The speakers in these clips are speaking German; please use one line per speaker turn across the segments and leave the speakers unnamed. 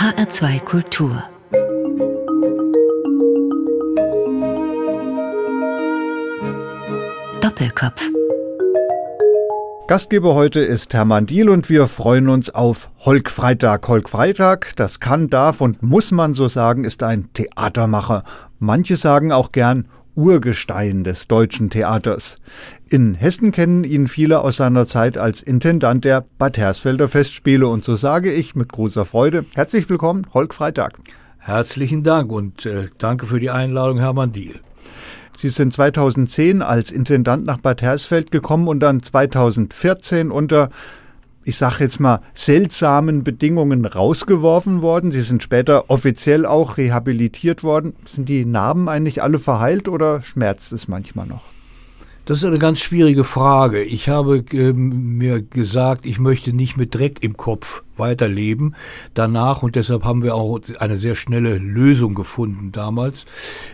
HR2 Kultur Doppelkopf
Gastgeber heute ist Hermann Diel und wir freuen uns auf Holk Freitag. Holk Freitag, das kann, darf und muss man so sagen, ist ein Theatermacher. Manche sagen auch gern Urgestein des deutschen Theaters. In Hessen kennen ihn viele aus seiner Zeit als Intendant der Bad Hersfelder Festspiele und so sage ich mit großer Freude herzlich willkommen, Holk Freitag.
Herzlichen Dank und äh, danke für die Einladung, Hermann Diel.
Sie sind 2010 als Intendant nach Bad Hersfeld gekommen und dann 2014 unter ich sage jetzt mal, seltsamen Bedingungen rausgeworfen worden. Sie sind später offiziell auch rehabilitiert worden. Sind die Narben eigentlich alle verheilt oder schmerzt es manchmal noch?
Das ist eine ganz schwierige Frage. Ich habe äh, mir gesagt, ich möchte nicht mit Dreck im Kopf weiterleben danach und deshalb haben wir auch eine sehr schnelle Lösung gefunden damals.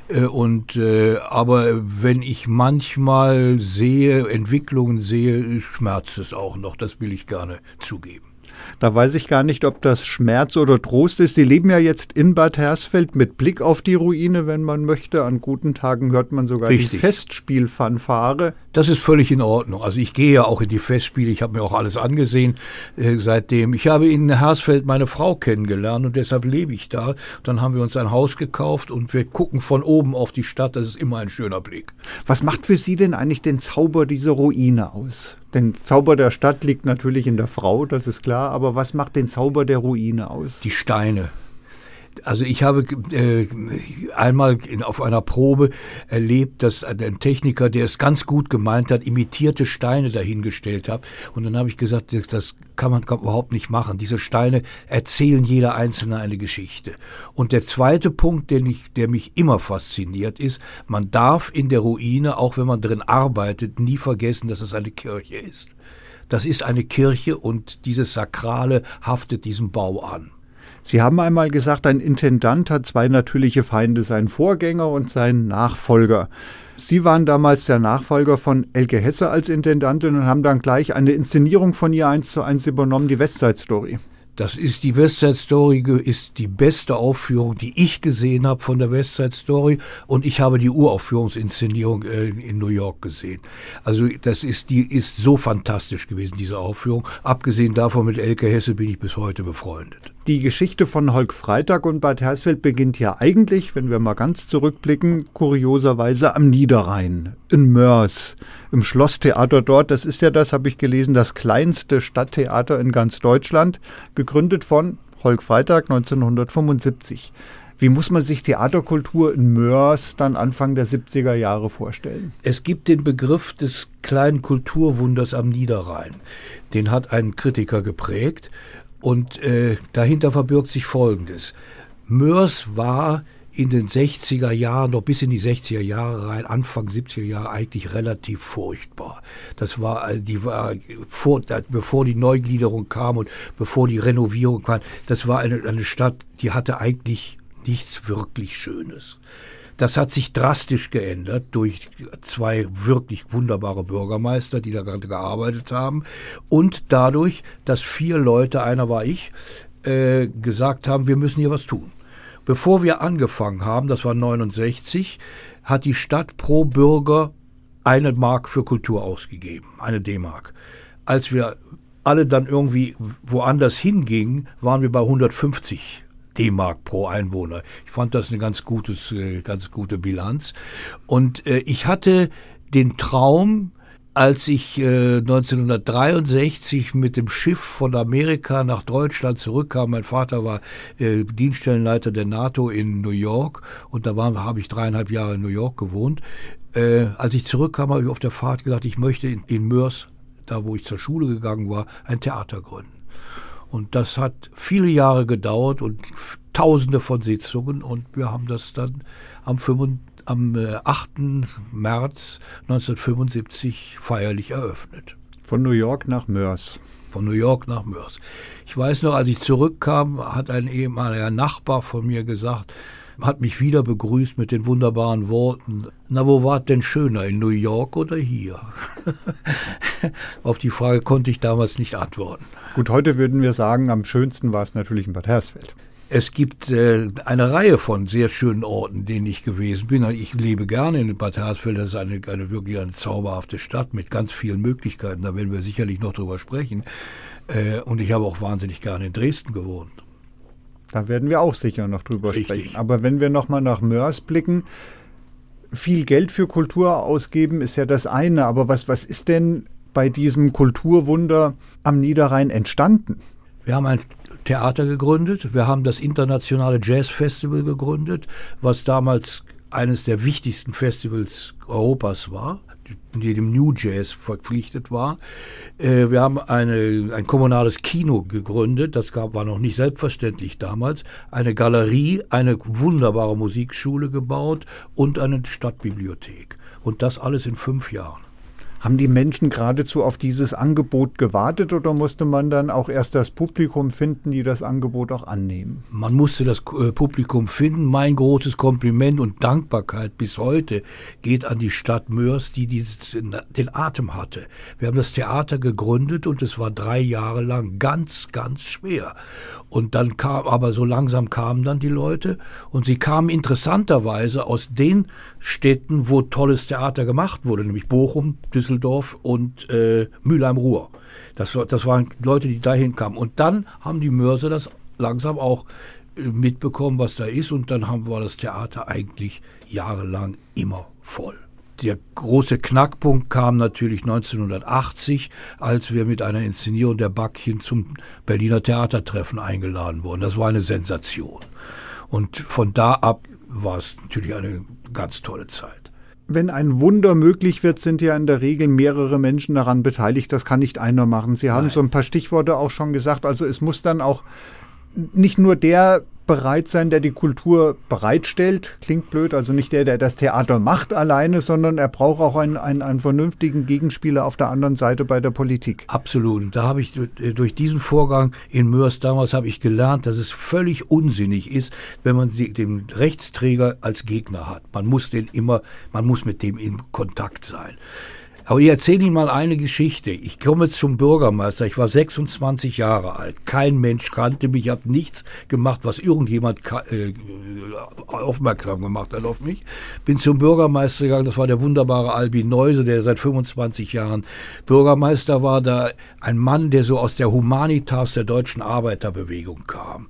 Äh, und äh, aber wenn ich manchmal sehe, Entwicklungen sehe, schmerzt es auch noch. Das will ich gerne zugeben.
Da weiß ich gar nicht, ob das Schmerz oder Trost ist. Sie leben ja jetzt in Bad Hersfeld mit Blick auf die Ruine, wenn man möchte. An guten Tagen hört man sogar Richtig. die Festspielfanfare.
Das ist völlig in Ordnung. Also ich gehe ja auch in die Festspiele. Ich habe mir auch alles angesehen äh, seitdem. Ich habe in Hersfeld meine Frau kennengelernt und deshalb lebe ich da. Dann haben wir uns ein Haus gekauft und wir gucken von oben auf die Stadt. Das ist immer ein schöner Blick.
Was macht für Sie denn eigentlich den Zauber dieser Ruine aus? Den Zauber der Stadt liegt natürlich in der Frau, das ist klar, aber was macht den Zauber der Ruine aus?
Die Steine. Also ich habe äh, einmal in, auf einer Probe erlebt, dass ein Techniker, der es ganz gut gemeint hat, imitierte Steine dahingestellt hat. Und dann habe ich gesagt, das, das kann man überhaupt nicht machen. Diese Steine erzählen jeder Einzelne eine Geschichte. Und der zweite Punkt, den ich, der mich immer fasziniert, ist, man darf in der Ruine, auch wenn man drin arbeitet, nie vergessen, dass es eine Kirche ist. Das ist eine Kirche und dieses Sakrale haftet diesem Bau an.
Sie haben einmal gesagt, ein Intendant hat zwei natürliche Feinde, seinen Vorgänger und seinen Nachfolger. Sie waren damals der Nachfolger von Elke Hesse als Intendantin und haben dann gleich eine Inszenierung von ihr eins zu eins übernommen, die Westside Story.
Das ist die Westside Story, ist die beste Aufführung, die ich gesehen habe von der Westside Story. Und ich habe die Uraufführungsinszenierung äh, in New York gesehen. Also das ist, die ist so fantastisch gewesen, diese Aufführung. Abgesehen davon mit Elke Hesse bin ich bis heute befreundet.
Die Geschichte von Holk Freitag und Bad Hersfeld beginnt ja eigentlich, wenn wir mal ganz zurückblicken, kurioserweise am Niederrhein, in Mörs, im Schlosstheater dort. Das ist ja das, habe ich gelesen, das kleinste Stadttheater in ganz Deutschland, gegründet von Holk Freitag 1975. Wie muss man sich Theaterkultur in Mörs dann Anfang der 70er Jahre vorstellen?
Es gibt den Begriff des kleinen Kulturwunders am Niederrhein. Den hat ein Kritiker geprägt. Und äh, dahinter verbirgt sich Folgendes. Mörs war in den 60er Jahren, noch bis in die 60er Jahre rein, Anfang 70er Jahre eigentlich relativ furchtbar. Das war, äh, die war vor, bevor die Neugliederung kam und bevor die Renovierung kam, das war eine, eine Stadt, die hatte eigentlich nichts wirklich Schönes. Das hat sich drastisch geändert durch zwei wirklich wunderbare Bürgermeister, die da gerade gearbeitet haben. Und dadurch, dass vier Leute, einer war ich, äh, gesagt haben, wir müssen hier was tun. Bevor wir angefangen haben, das war 69, hat die Stadt pro Bürger eine Mark für Kultur ausgegeben, eine D-Mark. Als wir alle dann irgendwie woanders hingingen, waren wir bei 150 D-Mark pro Einwohner. Ich fand das eine ganz, gutes, äh, ganz gute Bilanz. Und äh, ich hatte den Traum, als ich äh, 1963 mit dem Schiff von Amerika nach Deutschland zurückkam, mein Vater war äh, Dienststellenleiter der NATO in New York und da habe ich dreieinhalb Jahre in New York gewohnt. Äh, als ich zurückkam, habe ich auf der Fahrt gesagt, ich möchte in, in Mörs, da wo ich zur Schule gegangen war, ein Theater gründen. Und das hat viele Jahre gedauert und tausende von Sitzungen und wir haben das dann am, 5, am 8. Äh, März 1975 feierlich eröffnet.
Von New York nach Mörs.
Von New York nach Mörs. Ich weiß noch, als ich zurückkam, hat ein ehemaliger Nachbar von mir gesagt, hat mich wieder begrüßt mit den wunderbaren Worten. Na, wo war denn schöner, in New York oder hier? Auf die Frage konnte ich damals nicht antworten.
Gut, heute würden wir sagen, am schönsten war es natürlich in Bad Hersfeld.
Es gibt äh, eine Reihe von sehr schönen Orten, denen ich gewesen bin. Ich lebe gerne in Bad Hersfeld. Das ist eine, eine wirklich eine zauberhafte Stadt mit ganz vielen Möglichkeiten. Da werden wir sicherlich noch drüber sprechen. Äh, und ich habe auch wahnsinnig gerne in Dresden gewohnt.
Da werden wir auch sicher noch drüber
Richtig.
sprechen. Aber wenn wir noch mal nach Mörs blicken, viel Geld für Kultur ausgeben ist ja das eine. Aber was, was ist denn bei diesem Kulturwunder am Niederrhein entstanden?
Wir haben ein Theater gegründet, wir haben das internationale Jazz Festival gegründet, was damals eines der wichtigsten Festivals Europas war, die dem New Jazz verpflichtet war. Äh, wir haben eine, ein kommunales Kino gegründet, das gab, war noch nicht selbstverständlich damals, eine Galerie, eine wunderbare Musikschule gebaut und eine Stadtbibliothek. Und das alles in fünf Jahren.
Haben die Menschen geradezu auf dieses Angebot gewartet oder musste man dann auch erst das Publikum finden, die das Angebot auch annehmen?
Man musste das äh, Publikum finden. Mein großes Kompliment und Dankbarkeit bis heute geht an die Stadt Mörs, die dieses, den Atem hatte. Wir haben das Theater gegründet und es war drei Jahre lang ganz, ganz schwer. Und dann kam, aber so langsam kamen dann die Leute und sie kamen interessanterweise aus den Städten, wo tolles Theater gemacht wurde, nämlich Bochum, Düsseldorf und äh, Mülheim-Ruhr. Das, das waren Leute, die dahin kamen. Und dann haben die Mörser das langsam auch äh, mitbekommen, was da ist. Und dann haben wir das Theater eigentlich jahrelang immer voll. Der große Knackpunkt kam natürlich 1980, als wir mit einer Inszenierung der Backchen zum Berliner Theatertreffen eingeladen wurden. Das war eine Sensation. Und von da ab war es natürlich eine ganz tolle Zeit.
Wenn ein Wunder möglich wird, sind ja in der Regel mehrere Menschen daran beteiligt. Das kann nicht einer machen. Sie haben
Nein.
so ein paar Stichworte auch schon gesagt. Also es muss dann auch nicht nur der bereit sein, der die Kultur bereitstellt. Klingt blöd, also nicht der, der das Theater macht alleine, sondern er braucht auch einen, einen, einen vernünftigen Gegenspieler auf der anderen Seite bei der Politik.
Absolut. Und da habe ich äh, durch diesen Vorgang in Mörs damals habe ich gelernt, dass es völlig unsinnig ist, wenn man die- den Rechtsträger als Gegner hat. Man muss den immer, man muss mit dem in Kontakt sein. Aber ich erzähle Ihnen mal eine Geschichte. Ich komme zum Bürgermeister. Ich war 26 Jahre alt. Kein Mensch kannte mich. Ich habe nichts gemacht, was irgendjemand äh, aufmerksam gemacht hat auf mich. Bin zum Bürgermeister gegangen. Das war der wunderbare Albin Neuse, der seit 25 Jahren Bürgermeister war. Da ein Mann, der so aus der Humanitas der deutschen Arbeiterbewegung kam.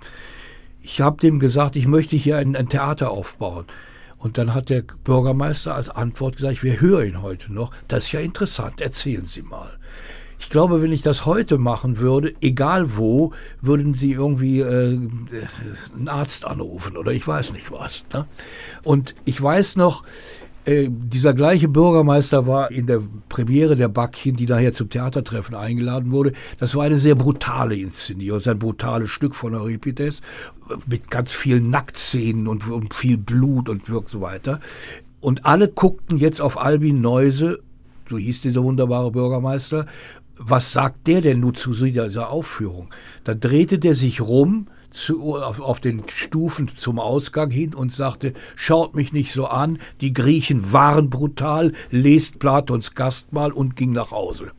Ich habe dem gesagt, ich möchte hier ein, ein Theater aufbauen. Und dann hat der Bürgermeister als Antwort gesagt, wir hören ihn heute noch. Das ist ja interessant, erzählen Sie mal. Ich glaube, wenn ich das heute machen würde, egal wo, würden Sie irgendwie äh, einen Arzt anrufen oder ich weiß nicht was. Ne? Und ich weiß noch, äh, dieser gleiche Bürgermeister war in der Premiere der Backchen, die daher zum Theatertreffen eingeladen wurde. Das war eine sehr brutale Inszenierung, ein brutales Stück von Euripides mit ganz vielen Nacktszenen und, und viel Blut und so weiter. Und alle guckten jetzt auf Albin Neuse, so hieß dieser wunderbare Bürgermeister. Was sagt der denn nun zu dieser Aufführung? Dann drehte der sich rum, zu, auf, auf den Stufen zum Ausgang hin und sagte, schaut mich nicht so an, die Griechen waren brutal, lest Platons Gastmahl und ging nach Hause.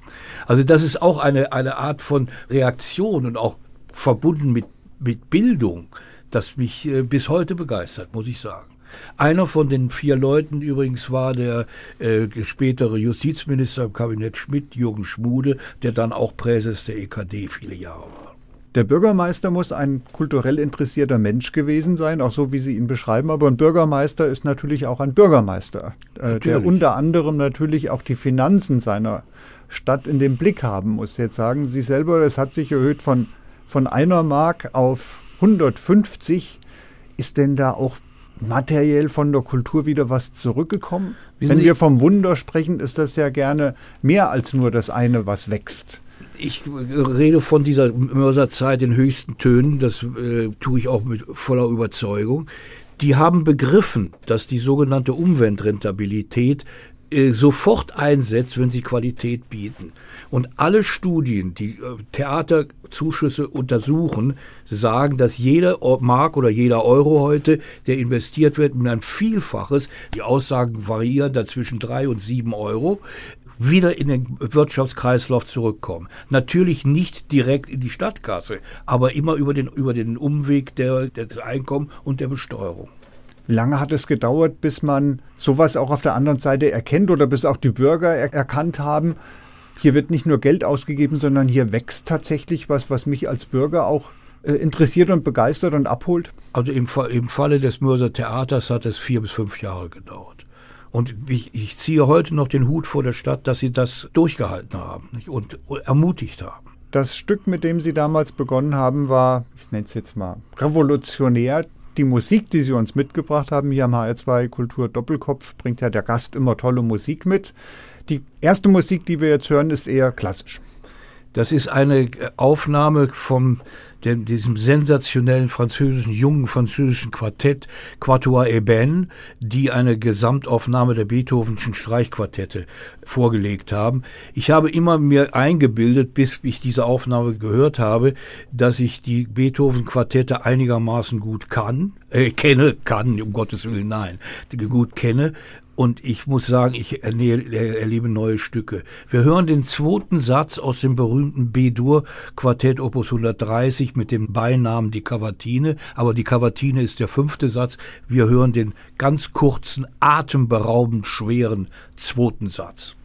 Also das ist auch eine, eine Art von Reaktion und auch verbunden mit, mit Bildung, das mich äh, bis heute begeistert, muss ich sagen. Einer von den vier Leuten übrigens war der äh, spätere Justizminister im Kabinett Schmidt, Jürgen Schmude, der dann auch Präses der EKD viele Jahre war.
Der Bürgermeister muss ein kulturell interessierter Mensch gewesen sein, auch so wie Sie ihn beschreiben. Aber ein Bürgermeister ist natürlich auch ein Bürgermeister, äh, der unter anderem natürlich auch die Finanzen seiner Stadt in den Blick haben muss. Jetzt sagen Sie selber, es hat sich erhöht von, von einer Mark auf 150. Ist denn da auch materiell von der Kultur wieder was zurückgekommen? Wenn wir vom Wunder sprechen, ist das ja gerne mehr als nur das eine, was wächst.
Ich rede von dieser Mörserzeit in höchsten Tönen, das äh, tue ich auch mit voller Überzeugung. Die haben begriffen, dass die sogenannte Umweltrentabilität äh, sofort einsetzt, wenn sie Qualität bieten. Und alle Studien, die äh, Theaterzuschüsse untersuchen, sagen, dass jeder Mark oder jeder Euro heute, der investiert wird, um ein Vielfaches, die Aussagen variieren da zwischen drei und sieben Euro, wieder in den Wirtschaftskreislauf zurückkommen. Natürlich nicht direkt in die Stadtkasse, aber immer über den, über den Umweg der, des Einkommens und der Besteuerung.
Wie lange hat es gedauert, bis man sowas auch auf der anderen Seite erkennt oder bis auch die Bürger er erkannt haben, hier wird nicht nur Geld ausgegeben, sondern hier wächst tatsächlich was, was mich als Bürger auch äh, interessiert und begeistert und abholt?
Also im, im Falle des Mörser Theaters hat es vier bis fünf Jahre gedauert. Und ich, ich, ziehe heute noch den Hut vor der Stadt, dass sie das durchgehalten haben nicht? Und, und ermutigt haben.
Das Stück, mit dem Sie damals begonnen haben, war, ich nenne es jetzt mal, revolutionär. Die Musik, die Sie uns mitgebracht haben, hier am HR2 Kultur Doppelkopf, bringt ja der Gast immer tolle Musik mit. Die erste Musik, die wir jetzt hören, ist eher klassisch.
Das ist eine Aufnahme vom dem, diesem sensationellen französischen, jungen französischen Quartett Quatuor Eben, die eine Gesamtaufnahme der Beethovenschen Streichquartette vorgelegt haben. Ich habe immer mir eingebildet, bis ich diese Aufnahme gehört habe, dass ich die Beethoven-Quartette einigermaßen gut kann, äh, kenne, kann, um Gottes Willen, nein, gut kenne, und ich muss sagen, ich erlebe neue Stücke. Wir hören den zweiten Satz aus dem berühmten B-Dur Quartett Opus 130 mit dem Beinamen die Cavatine, aber die Cavatine ist der fünfte Satz. Wir hören den ganz kurzen, atemberaubend schweren zweiten Satz.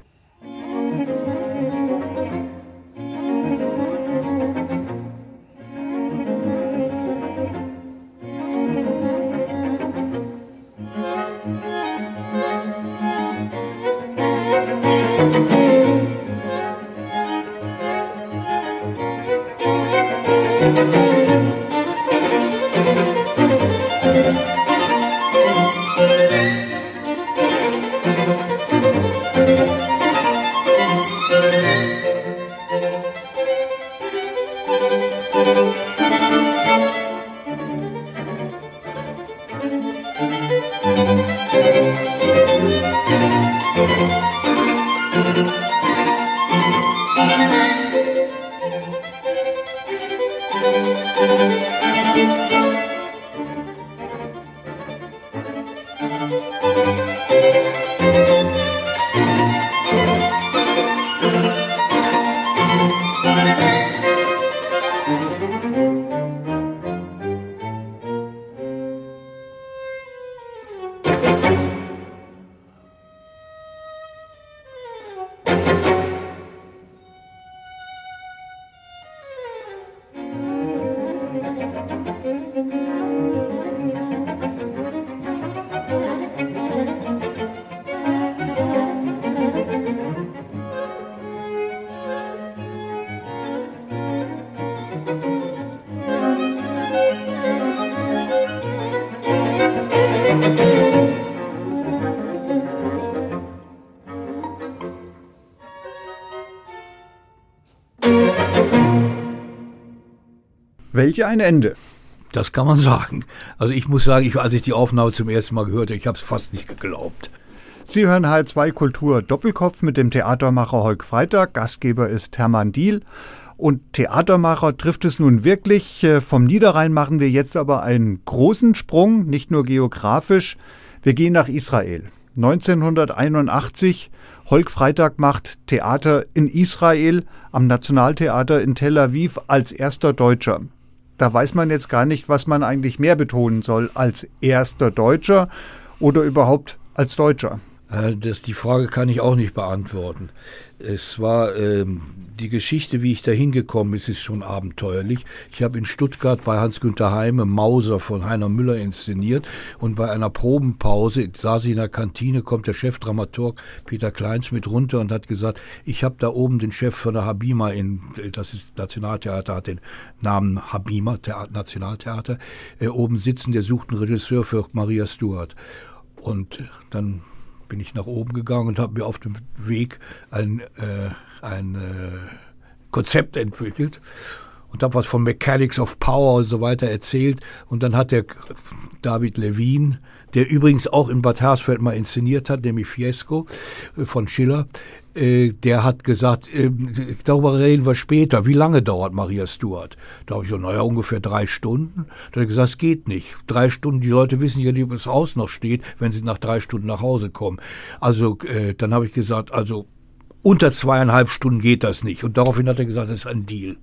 Welch ein Ende.
Das kann man sagen. Also ich muss sagen, ich, als ich die Aufnahme zum ersten Mal gehört habe, ich habe es fast nicht geglaubt.
Sie hören H2 Kultur Doppelkopf mit dem Theatermacher Holk Freitag. Gastgeber ist Hermann Diel. Und Theatermacher trifft es nun wirklich. Äh, vom Niederrhein machen wir jetzt aber einen großen Sprung, nicht nur geografisch. Wir gehen nach Israel. 1981. Holk Freitag macht Theater in Israel am Nationaltheater in Tel Aviv als erster Deutscher da weiß man jetzt gar nicht, was man eigentlich mehr betonen soll, als erster Deutscher oder überhaupt als Deutscher.
Äh, das, die Frage kann ich auch nicht beantworten. Es war ähm, die Geschichte, wie ich da hingekommen bin, ist schon abenteuerlich. Ich habe in Stuttgart bei Hans-Günther Heime Mauser von Heiner Müller inszeniert und bei einer Probenpause saß ich in der Kantine, kommt der Chefdramaturg Peter Kleinschmidt runter und hat gesagt, ich habe da oben den Chef von der Habima in, das ist Nationaltheater, hat den Namen Habima, Theater, Nationaltheater, äh, oben sitzen, der sucht einen Regisseur für Maria Stuart. Und dann bin ich nach oben gegangen und habe mir auf dem Weg ein, äh, ein äh, Konzept entwickelt und habe was von Mechanics of Power und so weiter erzählt. Und dann hat der David Levin, der übrigens auch in Bad Hersfeld mal inszeniert hat, nämlich Fiesco äh, von Schiller, äh, der hat gesagt, äh, darüber reden wir später. Wie lange dauert Maria Stuart? Da habe ich gesagt, naja, ungefähr drei Stunden. Da hat er gesagt, es geht nicht. Drei Stunden, die Leute wissen ja nicht, ob das Haus noch steht, wenn sie nach drei Stunden nach Hause kommen. Also äh, dann habe ich gesagt, also unter zweieinhalb Stunden geht das nicht. Und daraufhin hat er gesagt, das ist ein Deal.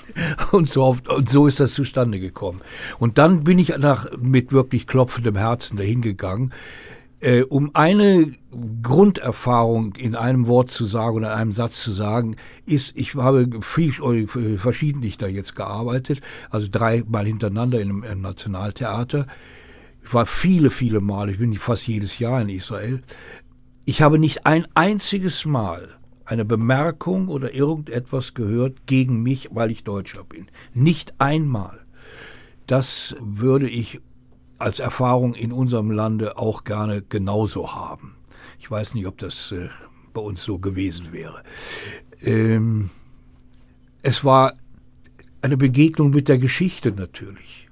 Und so, auf, und so ist das zustande gekommen. Und dann bin ich nach, mit wirklich klopfendem Herzen dahin gegangen, äh, um eine Grunderfahrung in einem Wort zu sagen oder in einem Satz zu sagen, ist, ich habe viel, äh, verschiedentlich da jetzt gearbeitet, also dreimal hintereinander in einem, im Nationaltheater. Ich war viele, viele Mal, ich bin fast jedes Jahr in Israel. Ich habe nicht ein einziges Mal eine Bemerkung oder irgendetwas gehört gegen mich, weil ich Deutscher bin. Nicht einmal. Das würde ich als Erfahrung in unserem Lande auch gerne genauso haben. Ich weiß nicht, ob das äh, bei uns so gewesen wäre. Ähm, es war eine Begegnung mit der Geschichte natürlich.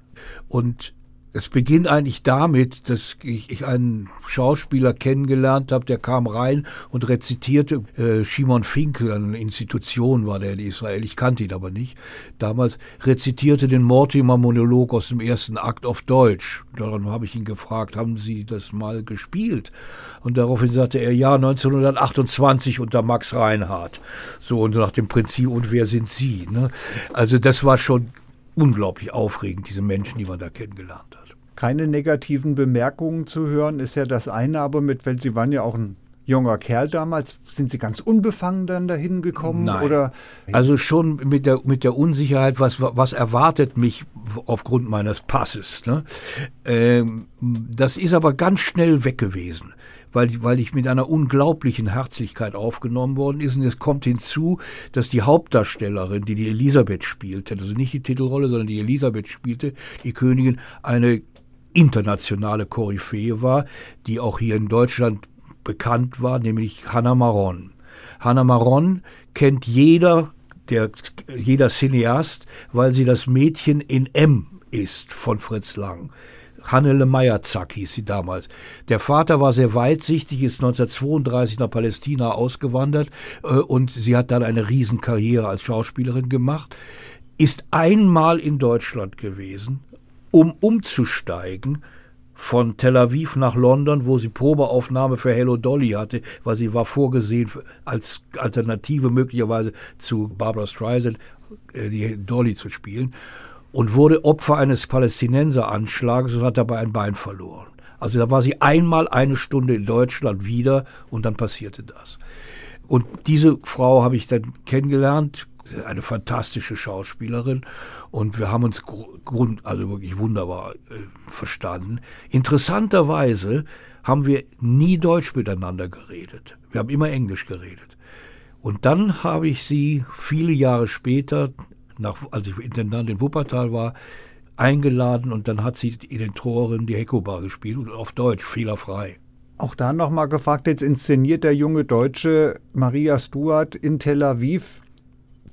Und es beginnt eigentlich damit, dass ich, ich einen Schauspieler kennengelernt habe, der kam rein und rezitierte äh, Shimon Finkel, eine Institution war der in Israel, ich kannte ihn aber nicht. Damals rezitierte den Mortimer-Monolog aus dem ersten Akt auf Deutsch. Daran habe ich ihn gefragt, haben Sie das mal gespielt? Und daraufhin sagte er, ja, 1928 unter Max Reinhardt. So, und nach dem Prinzip, und wer sind Sie? Ne? Also das war schon unglaublich aufregend, diese Menschen, die man da kennengelernt hat
keine negativen Bemerkungen zu hören, ist ja das eine, aber mit, weil Sie waren ja auch ein junger Kerl damals, sind Sie ganz unbefangen dann dahin gekommen?
Nein.
Oder?
Also schon mit der, mit der Unsicherheit, was, was erwartet mich aufgrund meines Passes. Ne? Ähm, das ist aber ganz schnell weg gewesen weil, weil ich mit einer unglaublichen Herzlichkeit aufgenommen worden ist. Und es kommt hinzu, dass die Hauptdarstellerin, die die Elisabeth spielte, also nicht die Titelrolle, sondern die Elisabeth spielte, die Königin, eine internationale Koryphäe war, die auch hier in Deutschland bekannt war, nämlich Hannah Maron. Hannah Maron kennt jeder, der, jeder Cineast, weil sie das Mädchen in M ist von Fritz Lang. Hannele Meyerzack hieß sie damals. Der Vater war sehr weitsichtig, ist 1932 nach Palästina ausgewandert äh, und sie hat dann eine Riesenkarriere als Schauspielerin gemacht, ist einmal in Deutschland gewesen, um umzusteigen von Tel Aviv nach London, wo sie Probeaufnahme für Hello Dolly hatte, weil sie war vorgesehen als Alternative möglicherweise zu Barbara Streisand, äh, die Dolly zu spielen, und wurde Opfer eines Palästinenseranschlags und hat dabei ein Bein verloren. Also da war sie einmal eine Stunde in Deutschland wieder und dann passierte das. Und diese Frau habe ich dann kennengelernt, eine fantastische Schauspielerin und wir haben uns grund, also wirklich wunderbar äh, verstanden. Interessanterweise haben wir nie Deutsch miteinander geredet. Wir haben immer Englisch geredet. Und dann habe ich sie viele Jahre später, nach, als ich Intendant in Wuppertal war, eingeladen und dann hat sie in den Toren die Hekobar gespielt und auf Deutsch, fehlerfrei.
Auch da nochmal gefragt, jetzt inszeniert der junge Deutsche Maria Stuart in Tel Aviv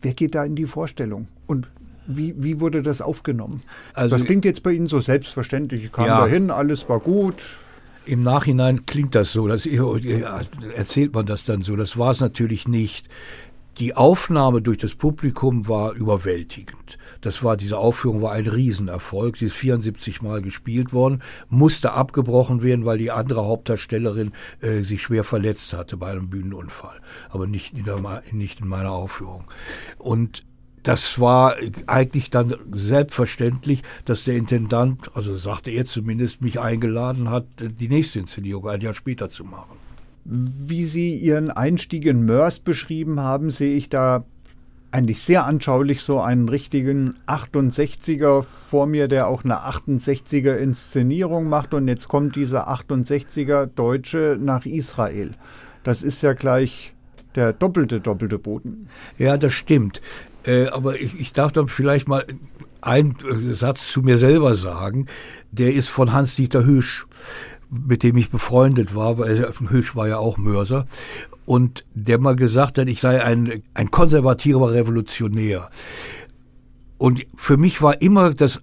Wer geht da in die Vorstellung? Und wie, wie wurde das aufgenommen? Also, das klingt jetzt bei Ihnen so selbstverständlich. Ich kam ja, dahin, alles war gut.
Im Nachhinein klingt das so, dass, erzählt man das dann so. Das war es natürlich nicht. Die Aufnahme durch das Publikum war überwältigend. Das war, diese Aufführung war ein Riesenerfolg. Sie ist 74 Mal gespielt worden, musste abgebrochen werden, weil die andere Hauptdarstellerin äh, sich schwer verletzt hatte bei einem Bühnenunfall. Aber nicht in, der, nicht in meiner Aufführung. Und das war eigentlich dann selbstverständlich, dass der Intendant, also sagte er zumindest, mich eingeladen hat, die nächste Inszenierung ein Jahr später zu machen.
Wie Sie Ihren Einstieg in Mörs beschrieben haben, sehe ich da eigentlich sehr anschaulich so einen richtigen 68er vor mir, der auch eine 68er Inszenierung macht. Und jetzt kommt dieser 68er Deutsche nach Israel. Das ist ja gleich der doppelte, doppelte Boden.
Ja, das stimmt. Äh, aber ich, ich darf dann vielleicht mal einen Satz zu mir selber sagen. Der ist von Hans-Dieter Hüsch mit dem ich befreundet war, weil Hösch war ja auch Mörser, und der mal gesagt hat, ich sei ein, ein konservativer Revolutionär. Und für mich war immer das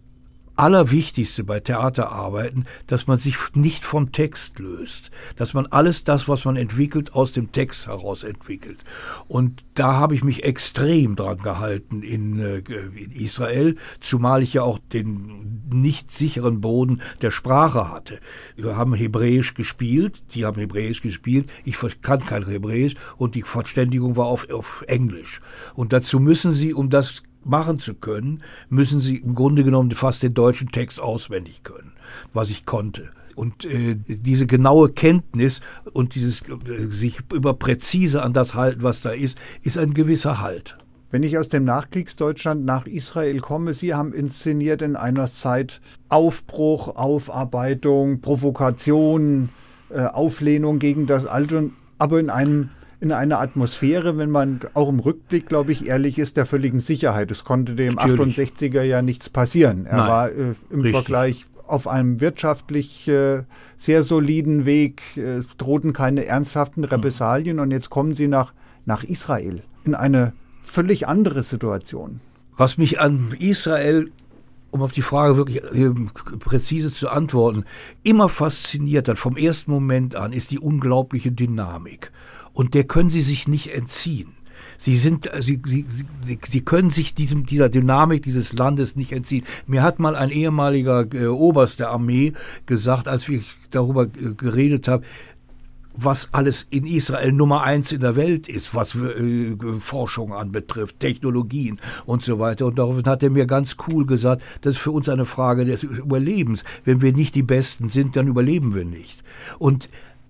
Allerwichtigste bei Theaterarbeiten, dass man sich nicht vom Text löst, dass man alles das, was man entwickelt, aus dem Text heraus entwickelt. Und da habe ich mich extrem dran gehalten in, äh, in Israel, zumal ich ja auch den nicht sicheren Boden der Sprache hatte. Wir haben Hebräisch gespielt, die haben Hebräisch gespielt, ich kann kein Hebräisch und die Verständigung war auf, auf Englisch. Und dazu müssen sie, um das machen zu können, müssen sie im Grunde genommen fast den deutschen Text auswendig können, was ich konnte. Und äh, diese genaue Kenntnis und dieses äh, sich über präzise an das halten, was da ist, ist ein gewisser Halt.
Wenn ich aus dem Nachkriegsdeutschland nach Israel komme, Sie haben inszeniert in einer Zeit Aufbruch, Aufarbeitung, Provokation, äh, Auflehnung gegen das Alte, aber in einem in einer Atmosphäre, wenn man auch im Rückblick, glaube ich, ehrlich ist, der völligen Sicherheit. Es konnte dem Natürlich. 68er ja nichts passieren. Er Nein, war äh, im richtig. Vergleich auf einem wirtschaftlich äh, sehr soliden Weg, äh, drohten keine ernsthaften hm. Repressalien mhm. und jetzt kommen sie nach, nach Israel in eine völlig andere Situation.
Was mich an Israel um auf die Frage wirklich äh, präzise zu antworten, immer fasziniert hat vom ersten Moment an, ist die unglaubliche Dynamik und der können sie sich nicht entziehen. Sie sind, sie, sie, sie, sie können sich diesem, dieser Dynamik dieses Landes nicht entziehen. Mir hat mal ein ehemaliger äh, Oberst der Armee gesagt, als ich darüber äh, geredet habe, was alles in Israel Nummer eins in der Welt ist, was äh, Forschung anbetrifft, Technologien und so weiter. Und daraufhin hat er mir ganz cool gesagt, das ist für uns eine Frage des Überlebens. Wenn wir nicht die Besten sind, dann überleben wir nicht. Und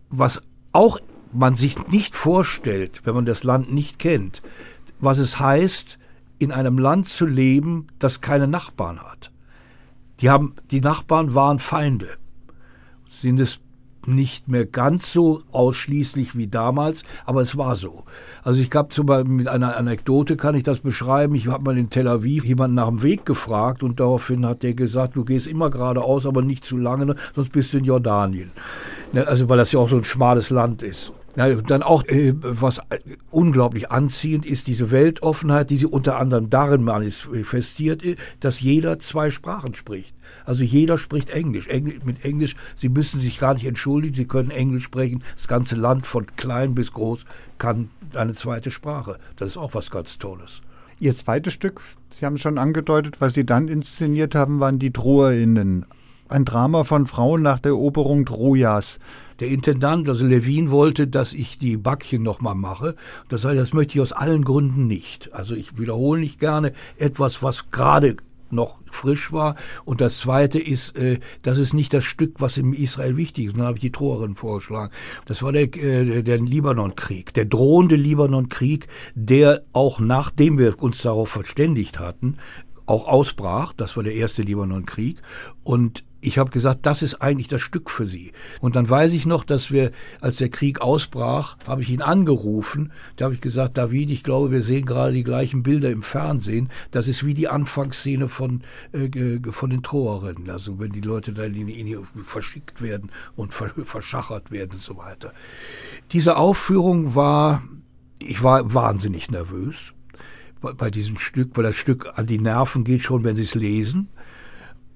was auch man sich nicht vorstellt, wenn man das Land nicht kennt, was es heißt, in einem Land zu leben, das keine Nachbarn hat. Die haben, die Nachbarn waren Feinde. Sind es nicht mehr ganz so ausschließlich wie damals, aber es war so. Also ich habe zum Beispiel mit einer Anekdote kann ich das beschreiben. Ich habe mal in Tel Aviv jemanden nach dem Weg gefragt und daraufhin hat der gesagt, du gehst immer geradeaus, aber nicht zu lange, sonst bist du in Jordanien. Ne, also weil das ja auch so ein schmales Land ist. Ja, dann auch, äh, was unglaublich anziehend ist, diese Weltoffenheit, die sie unter anderem darin manifestiert, äh, dass jeder zwei Sprachen spricht. Also jeder spricht Englisch. Englisch. Mit Englisch, sie müssen sich gar nicht entschuldigen, sie können Englisch sprechen. Das ganze Land von klein bis groß kann eine zweite Sprache. Das ist auch was ganz Tolles.
Ihr zweites Stück, Sie haben schon angedeutet, was Sie dann inszeniert haben, waren die DroherInnen. Ein Drama von Frauen nach der Eroberung Trojas.
Der Intendant, also Levin, wollte, dass ich die Backchen nochmal mache. Das heißt, das möchte ich aus allen Gründen nicht. Also ich wiederhole nicht gerne etwas, was gerade noch frisch war. Und das Zweite ist, äh, das ist nicht das Stück, was in Israel wichtig ist. Dann habe ich die Troherin vorgeschlagen. Das war der, äh, der Libanon-Krieg, der drohende Libanon-Krieg, der auch nachdem wir uns darauf verständigt hatten, auch ausbrach. Das war der erste Libanon-Krieg. Und ich habe gesagt, das ist eigentlich das Stück für Sie. Und dann weiß ich noch, dass wir, als der Krieg ausbrach, habe ich ihn angerufen. Da habe ich gesagt, David, ich glaube, wir sehen gerade die gleichen Bilder im Fernsehen. Das ist wie die Anfangsszene von, äh, von den Troherinnen. Also wenn die Leute dann in, in, verschickt werden und verschachert werden und so weiter. Diese Aufführung war, ich war wahnsinnig nervös bei, bei diesem Stück, weil das Stück an die Nerven geht schon, wenn Sie es lesen.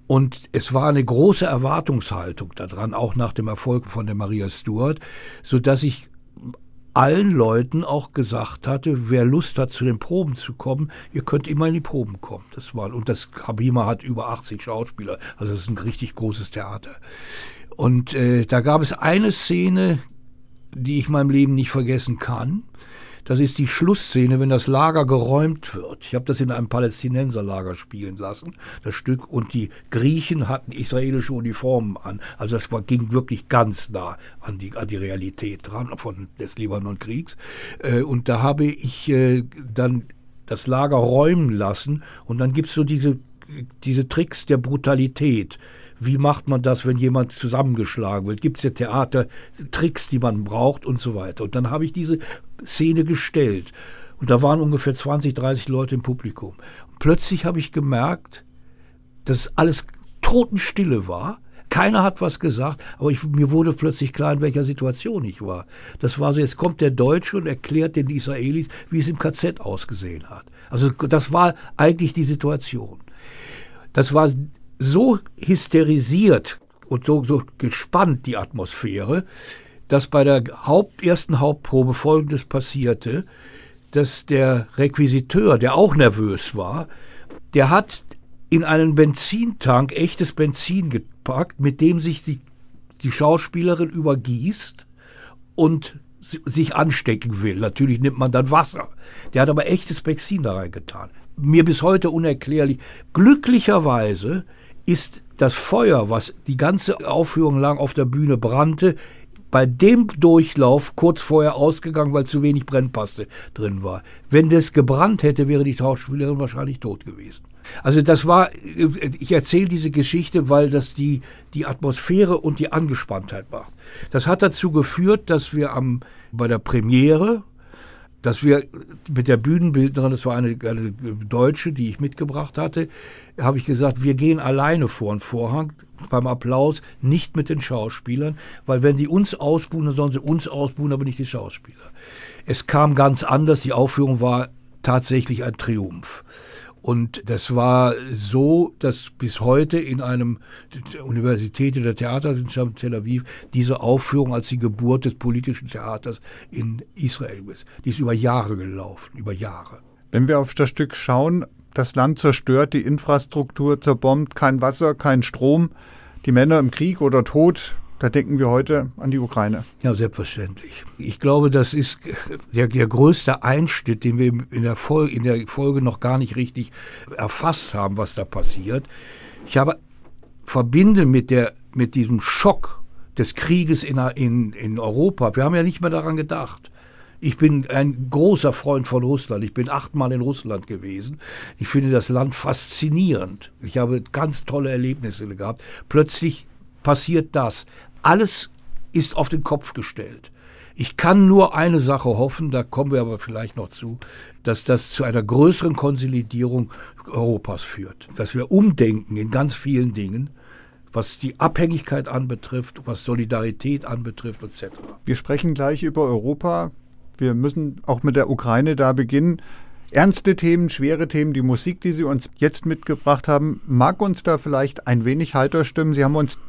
Und es war eine große Erwartungshaltung daran, auch nach dem Erfolg von der Maria Stuart, so dass ich allen Leuten auch gesagt hatte, wer Lust hat, zu den Proben zu kommen, ihr könnt immer in die Proben kommen. Das war, und das Habima hat über 80 Schauspieler, also das ist ein richtig großes Theater. Und äh, da gab es eine Szene, die ich meinem Leben nicht vergessen kann. Das ist die Schlussszene, wenn das Lager geräumt wird. Ich habe das in einem Palästinenserlager spielen lassen, das Stück. Und die Griechen hatten israelische Uniformen an. Also das war, ging wirklich ganz nah an die, an die Realität dran von des Libanonkriegs. Äh, und da habe ich äh, dann das Lager räumen lassen. Und dann gibt's so diese, diese Tricks der Brutalität wie macht man das, wenn jemand zusammengeschlagen wird? Gibt es ja Theatertricks, die man braucht und so weiter. Und dann habe ich diese Szene gestellt. Und da waren ungefähr 20, 30 Leute im Publikum. Und plötzlich habe ich gemerkt, dass alles Totenstille war. Keiner hat was gesagt, aber ich, mir wurde plötzlich klar, in welcher Situation ich war. Das war so, jetzt kommt der Deutsche und erklärt den Israelis, wie es im KZ ausgesehen hat. Also das war eigentlich die Situation. Das war so hysterisiert und so, so gespannt die Atmosphäre, dass bei der Haupt, ersten Hauptprobe Folgendes passierte, dass der Requisiteur, der auch nervös war, der hat in einen Benzintank echtes Benzin gepackt, mit dem sich die, die Schauspielerin übergießt und sich anstecken will. Natürlich nimmt man dann Wasser. Der hat aber echtes Benzin da reingetan. Mir bis heute unerklärlich. Glücklicherweise ist das Feuer, was die ganze Aufführung lang auf der Bühne brannte, bei dem Durchlauf kurz vorher ausgegangen, weil zu wenig Brennpaste drin war. Wenn das gebrannt hätte, wäre die Schauspielerin wahrscheinlich tot gewesen. Also das war, ich erzähle diese Geschichte, weil das die, die Atmosphäre und die Angespanntheit macht. Das hat dazu geführt, dass wir am, bei der Premiere, dass wir mit der Bühnenbildnerin, das war eine, eine Deutsche, die ich mitgebracht hatte, habe ich gesagt, wir gehen alleine vor den Vorhang beim Applaus, nicht mit den Schauspielern, weil wenn die uns ausbuhen, dann sollen sie uns ausbuhen, aber nicht die Schauspieler. Es kam ganz anders, die Aufführung war tatsächlich ein Triumph. Und das war so, dass bis heute in einem Universität der Theaterwissenschaft Tel Aviv diese Aufführung als die Geburt des politischen Theaters in Israel ist. Die ist über Jahre gelaufen, über Jahre.
Wenn wir auf das Stück schauen, das Land zerstört, die Infrastruktur zerbombt, kein Wasser, kein Strom, die Männer im Krieg oder tot, da denken wir heute an die Ukraine.
Ja, selbstverständlich. Ich glaube, das ist der, der größte Einschnitt, den wir in der, Folge, in der Folge noch gar nicht richtig erfasst haben, was da passiert. Ich habe verbinde mit, der, mit diesem Schock des Krieges in, in, in Europa. Wir haben ja nicht mehr daran gedacht. Ich bin ein großer Freund von Russland. Ich bin achtmal in Russland gewesen. Ich finde das Land faszinierend. Ich habe ganz tolle Erlebnisse gehabt. Plötzlich passiert das alles ist auf den Kopf gestellt. Ich kann nur eine Sache hoffen, da kommen wir aber vielleicht noch zu, dass das zu einer größeren Konsolidierung Europas führt. Dass wir umdenken in ganz vielen Dingen, was die Abhängigkeit anbetrifft, was Solidarität anbetrifft, etc.
Wir sprechen gleich über Europa. Wir müssen auch mit der Ukraine da beginnen. Ernste Themen, schwere Themen, die Musik, die Sie uns jetzt mitgebracht haben, mag uns da vielleicht ein wenig heiter stimmen. Sie haben uns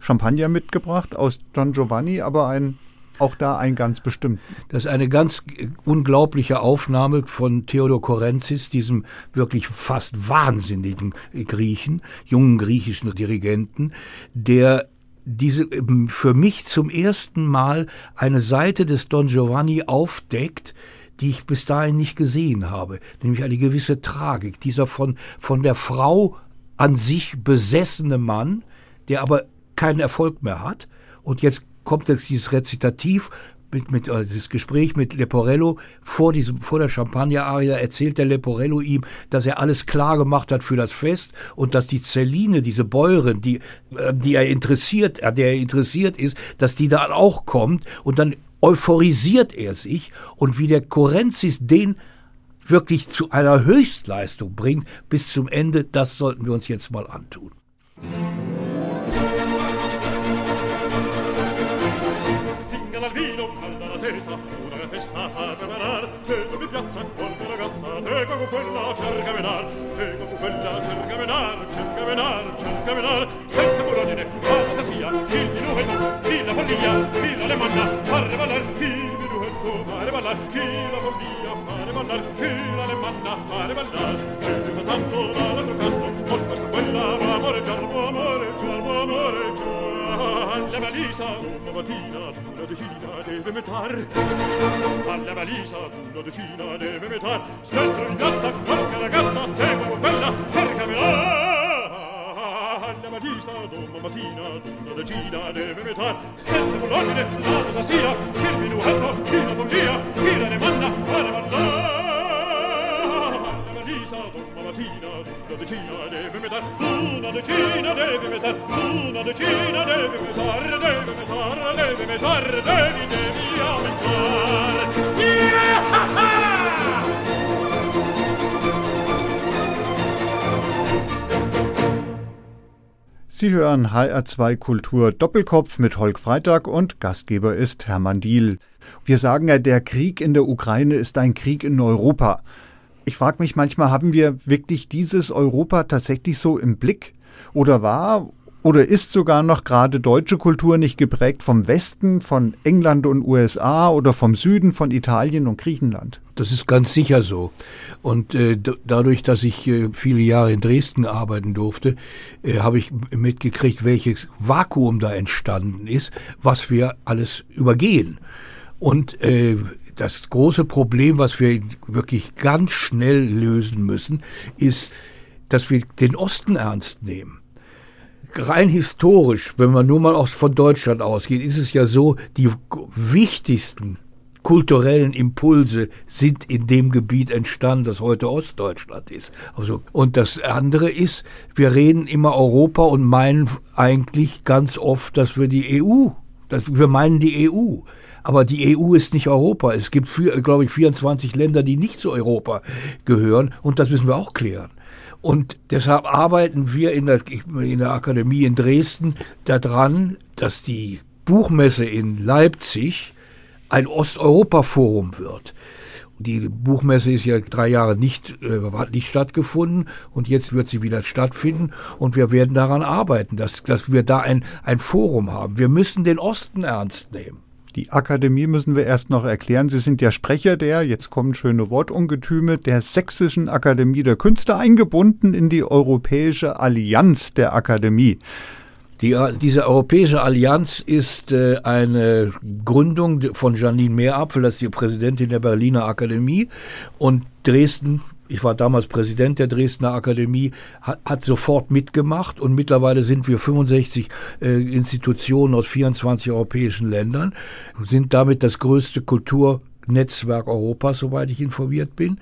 Champagner mitgebracht aus Don Giovanni, aber ein auch da ein ganz bestimmten.
Das ist eine ganz unglaubliche Aufnahme von Theodor Korenzis, diesem wirklich fast wahnsinnigen Griechen, jungen griechischen Dirigenten, der diese für mich zum ersten Mal eine Seite des Don Giovanni aufdeckt, die ich bis dahin nicht gesehen habe, nämlich eine gewisse Tragik. Dieser von, von der Frau an sich besessene Mann, der aber keinen Erfolg mehr hat. Und jetzt kommt jetzt dieses Rezitativ mit, mit also dieses Gespräch mit Leporello vor diesem vor der Champagner-Aria erzählt der Leporello ihm, dass er alles klar gemacht hat für das Fest und dass die Celine, diese Bäuerin, die äh, die er interessiert, an der er interessiert ist, dass die da auch kommt und dann euphorisiert er sich und wie der Korenzis den wirklich zu einer Höchstleistung bringt bis zum Ende, das sollten wir uns jetzt mal antun.
quella, cerca venar, prego tu quella, cerca venar, cerca venar, cerca venar, senza colonine, anastasia, il minuetto, chi la follia, chi l'alemanna, fare valer, il minuetto, fare valer, chi la follia, fare valer, chi l'alemanna, fare valer, e tanto va alla balisa una mattina una decina deve metar alla balisa una decina deve metar centro in piazza qualche ragazza devo quella cercamela alla balisa una mattina una decina deve metar senza bullonine la cosa sia il minuetto chi la follia chi la demanna fare ballare Domma mattina, una decina deve metar, una decina deve metar, una decina deve metar, deve metar, deve metar, devi, devi aumentar. Yeah!
Sie hören HR2 Kultur Doppelkopf mit Holk Freitag und Gastgeber ist Hermann Diel. Wir sagen ja, der Krieg in der Ukraine ist ein Krieg in Europa. Ich frage mich manchmal, haben wir wirklich dieses Europa tatsächlich so im Blick? Oder war oder ist sogar noch gerade deutsche Kultur nicht geprägt vom Westen, von England und USA oder vom Süden, von Italien und Griechenland?
Das ist ganz sicher so. Und äh, dadurch, dass ich äh, viele Jahre in Dresden arbeiten durfte, äh, habe ich mitgekriegt, welches Vakuum da entstanden ist, was wir alles übergehen. Und äh, das große Problem, was wir wirklich ganz schnell lösen müssen, ist, dass wir den Osten ernst nehmen rein historisch, wenn man nur mal von Deutschland ausgeht, ist es ja so, die wichtigsten kulturellen Impulse sind in dem Gebiet entstanden, das heute Ostdeutschland ist. Also, und das andere ist, wir reden immer Europa und meinen eigentlich ganz oft, dass wir die EU, dass wir meinen die EU. Aber die EU ist nicht Europa. Es gibt, glaube ich, 24 Länder, die nicht zu Europa gehören. Und das müssen wir auch klären. Und deshalb arbeiten wir in der, in der Akademie in Dresden daran, dass die Buchmesse in Leipzig ein Osteuropa-Forum wird. Die Buchmesse ist ja drei Jahre nicht, äh, nicht stattgefunden und jetzt wird sie wieder stattfinden und wir werden daran arbeiten, dass, dass wir da ein, ein Forum haben. Wir müssen den Osten ernst nehmen.
Die Akademie müssen wir erst noch erklären. Sie sind ja Sprecher der, jetzt kommen schöne Wortungetüme, der Sächsischen Akademie der Künste, eingebunden in die Europäische Allianz der Akademie.
Die, diese Europäische Allianz ist äh, eine Gründung von Janine Meerapfel, das ist die Präsidentin der Berliner Akademie. Und Dresden ich war damals Präsident der Dresdner Akademie, hat, hat sofort mitgemacht und mittlerweile sind wir 65 äh, Institutionen aus 24 europäischen Ländern, sind damit das größte Kulturnetzwerk Europas, soweit ich informiert bin.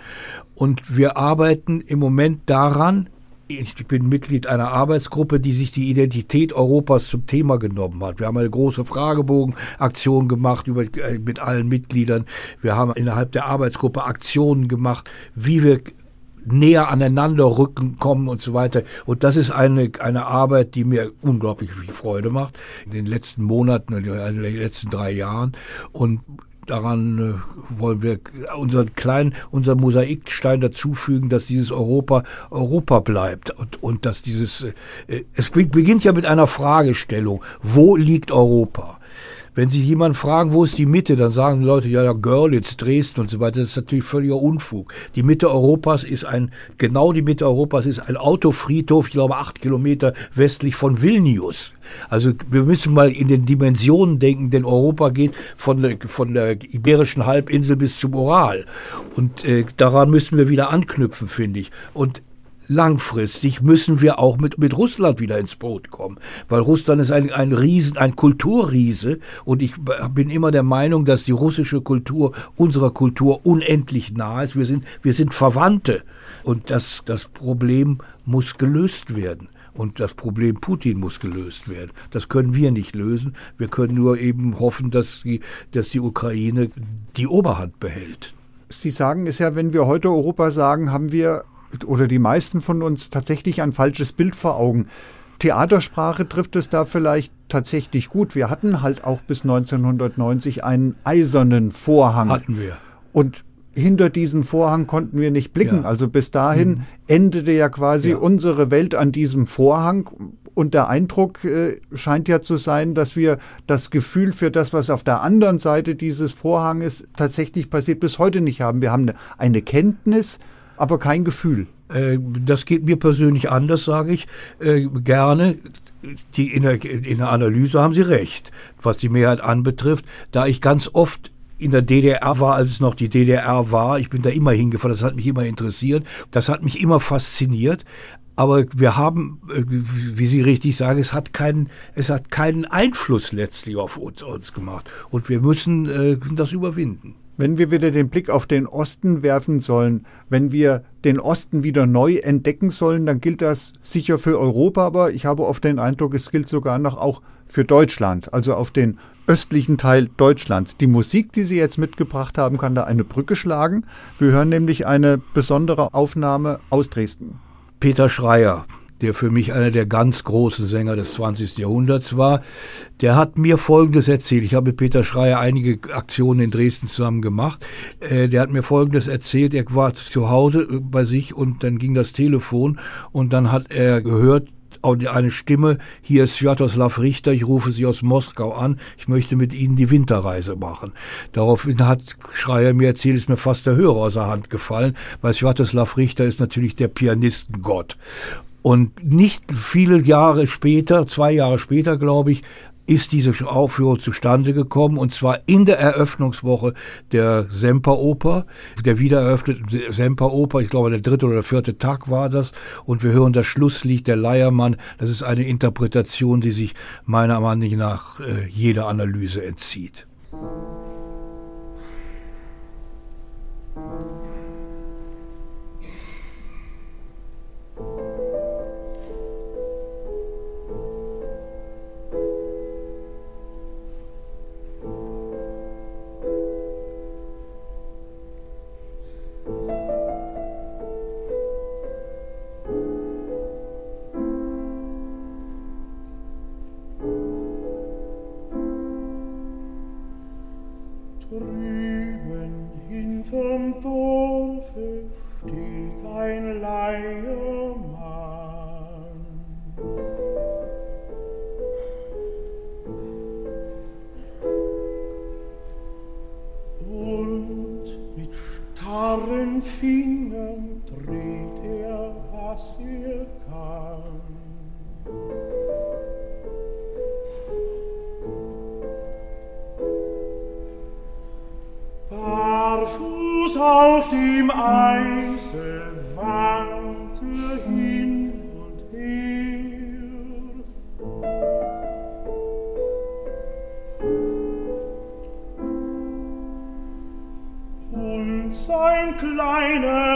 Und wir arbeiten im Moment daran, ich bin Mitglied einer Arbeitsgruppe, die sich die Identität Europas zum Thema genommen hat. Wir haben eine große Fragebogenaktion gemacht über, äh, mit allen Mitgliedern. Wir haben innerhalb der Arbeitsgruppe Aktionen gemacht, wie wir näher aneinander rücken kommen und so weiter. Und das ist eine, eine Arbeit, die mir unglaublich viel Freude macht in den letzten Monaten, in den letzten drei Jahren. Und daran äh, wollen wir unseren kleinen, unser Mosaikstein dazufügen, dass dieses Europa Europa bleibt und, und dass dieses, äh, es beginnt ja mit einer Fragestellung, wo liegt Europa? Wenn Sie jemanden fragen, wo ist die Mitte, dann sagen Leute, ja, ja, Görlitz, Dresden und so weiter. Das ist natürlich völliger Unfug. Die Mitte Europas ist ein, genau die Mitte Europas ist ein Autofriedhof, ich glaube, acht Kilometer westlich von Vilnius. Also wir müssen mal in den Dimensionen denken, denn Europa geht von der, von der Iberischen Halbinsel bis zum Ural. Und äh, daran müssen wir wieder anknüpfen, finde ich. Und langfristig müssen wir auch mit, mit Russland wieder ins Boot kommen. Weil Russland ist ein, ein Riesen, ein Kulturriese und ich bin immer der Meinung, dass die russische Kultur unserer Kultur unendlich nah ist. Wir sind, wir sind Verwandte und das, das Problem muss gelöst werden. Und das Problem Putin muss gelöst werden. Das können wir nicht lösen. Wir können nur eben hoffen, dass die, dass die Ukraine die Oberhand behält.
Sie sagen es ja, wenn wir heute Europa sagen, haben wir oder die meisten von uns tatsächlich ein falsches Bild vor Augen. Theatersprache trifft es da vielleicht tatsächlich gut. Wir hatten halt auch bis 1990 einen eisernen Vorhang.
Hatten wir.
Und hinter diesen Vorhang konnten wir nicht blicken. Ja. Also bis dahin mhm. endete ja quasi ja. unsere Welt an diesem Vorhang. Und der Eindruck äh, scheint ja zu sein, dass wir das Gefühl für das, was auf der anderen Seite dieses Vorhanges tatsächlich passiert, bis heute nicht haben. Wir haben eine, eine Kenntnis, aber kein Gefühl.
Äh, das geht mir persönlich anders, sage ich äh, gerne. Die, in, der, in der Analyse haben Sie recht, was die Mehrheit anbetrifft, da ich ganz oft in der DDR war, als es noch die DDR war. Ich bin da immer hingefahren, das hat mich immer interessiert, das hat mich immer fasziniert. Aber wir haben, äh, wie Sie richtig sagen, es hat keinen, es hat keinen Einfluss letztlich auf uns, uns gemacht. Und wir müssen äh, das überwinden.
Wenn wir wieder den Blick auf den Osten werfen sollen, wenn wir den Osten wieder neu entdecken sollen, dann gilt das sicher für Europa, aber ich habe oft den Eindruck, es gilt sogar noch auch für Deutschland, also auf den östlichen Teil Deutschlands. Die Musik, die Sie jetzt mitgebracht haben, kann da eine Brücke schlagen. Wir hören nämlich eine besondere Aufnahme aus Dresden.
Peter Schreier, der für mich einer der ganz großen Sänger des 20. Jahrhunderts war, der hat mir Folgendes erzählt. Ich habe mit Peter Schreier einige Aktionen in Dresden zusammen gemacht. Äh, der hat mir Folgendes erzählt. Er war zu Hause äh, bei sich und dann ging das Telefon und dann hat er gehört,
eine Stimme, hier ist Sviatoslav Richter, ich rufe Sie aus Moskau an, ich möchte mit Ihnen die Winterreise machen. Daraufhin hat Schreier mir erzählt, ist mir fast der Hörer aus der Hand gefallen, weil Sviatoslav Richter ist natürlich der Pianistengott. Und nicht viele Jahre später, zwei Jahre später, glaube ich, ist diese Aufführung zustande gekommen. Und zwar in der Eröffnungswoche der Semperoper, der wiedereröffneten Semperoper, ich glaube der dritte oder vierte Tag war das. Und wir hören das Schlusslied der Leiermann, das ist eine Interpretation, die sich meiner Meinung nach äh, jeder Analyse entzieht.